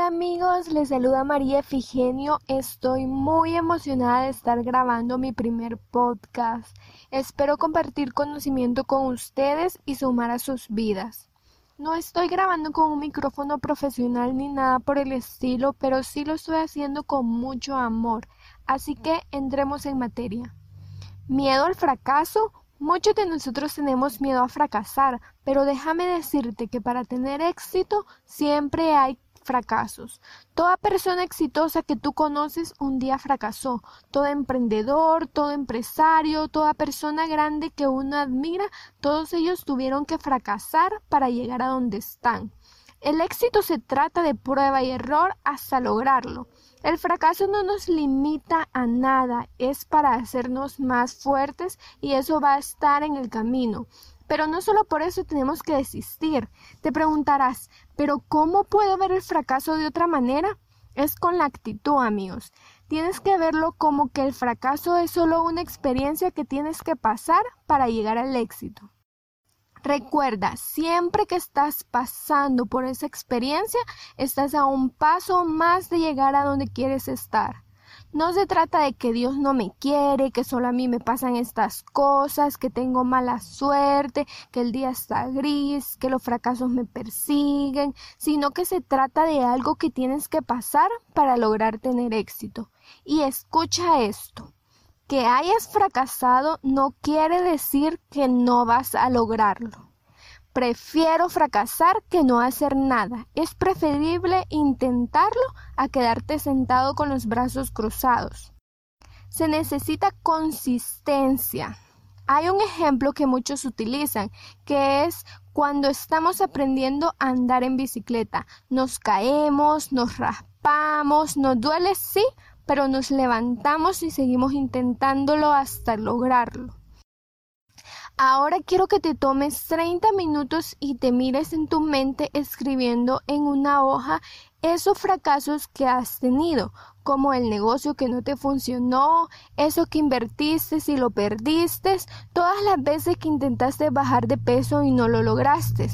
amigos, les saluda María Efigenio. Estoy muy emocionada de estar grabando mi primer podcast. Espero compartir conocimiento con ustedes y sumar a sus vidas. No estoy grabando con un micrófono profesional ni nada por el estilo, pero sí lo estoy haciendo con mucho amor. Así que entremos en materia. Miedo al fracaso. Muchos de nosotros tenemos miedo a fracasar, pero déjame decirte que para tener éxito siempre hay fracasos. Toda persona exitosa que tú conoces un día fracasó. Todo emprendedor, todo empresario, toda persona grande que uno admira, todos ellos tuvieron que fracasar para llegar a donde están. El éxito se trata de prueba y error hasta lograrlo. El fracaso no nos limita a nada, es para hacernos más fuertes y eso va a estar en el camino. Pero no solo por eso tenemos que desistir. Te preguntarás, ¿pero cómo puedo ver el fracaso de otra manera? Es con la actitud, amigos. Tienes que verlo como que el fracaso es solo una experiencia que tienes que pasar para llegar al éxito. Recuerda, siempre que estás pasando por esa experiencia, estás a un paso más de llegar a donde quieres estar. No se trata de que Dios no me quiere, que solo a mí me pasan estas cosas, que tengo mala suerte, que el día está gris, que los fracasos me persiguen, sino que se trata de algo que tienes que pasar para lograr tener éxito. Y escucha esto. Que hayas fracasado no quiere decir que no vas a lograrlo. Prefiero fracasar que no hacer nada. Es preferible intentarlo a quedarte sentado con los brazos cruzados. Se necesita consistencia. Hay un ejemplo que muchos utilizan, que es cuando estamos aprendiendo a andar en bicicleta. Nos caemos, nos raspamos, nos duele, sí, pero nos levantamos y seguimos intentándolo hasta lograrlo. Ahora quiero que te tomes 30 minutos y te mires en tu mente escribiendo en una hoja esos fracasos que has tenido, como el negocio que no te funcionó, eso que invertiste y lo perdiste, todas las veces que intentaste bajar de peso y no lo lograste.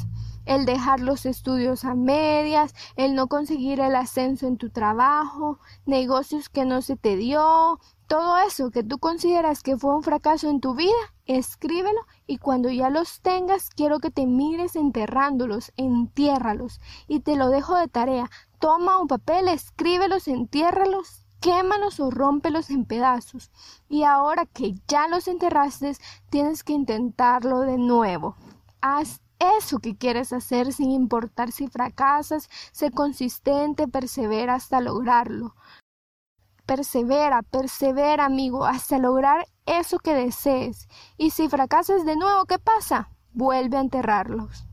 El dejar los estudios a medias, el no conseguir el ascenso en tu trabajo, negocios que no se te dio, todo eso que tú consideras que fue un fracaso en tu vida, escríbelo y cuando ya los tengas quiero que te mires enterrándolos, entiérralos y te lo dejo de tarea. Toma un papel, escríbelos, entiérralos, quémalos o rómpelos en pedazos. Y ahora que ya los enterraste, tienes que intentarlo de nuevo. Haz eso que quieres hacer sin importar si fracasas, sé consistente, persevera hasta lograrlo. Persevera, persevera, amigo, hasta lograr eso que desees. Y si fracasas de nuevo, ¿qué pasa? Vuelve a enterrarlos.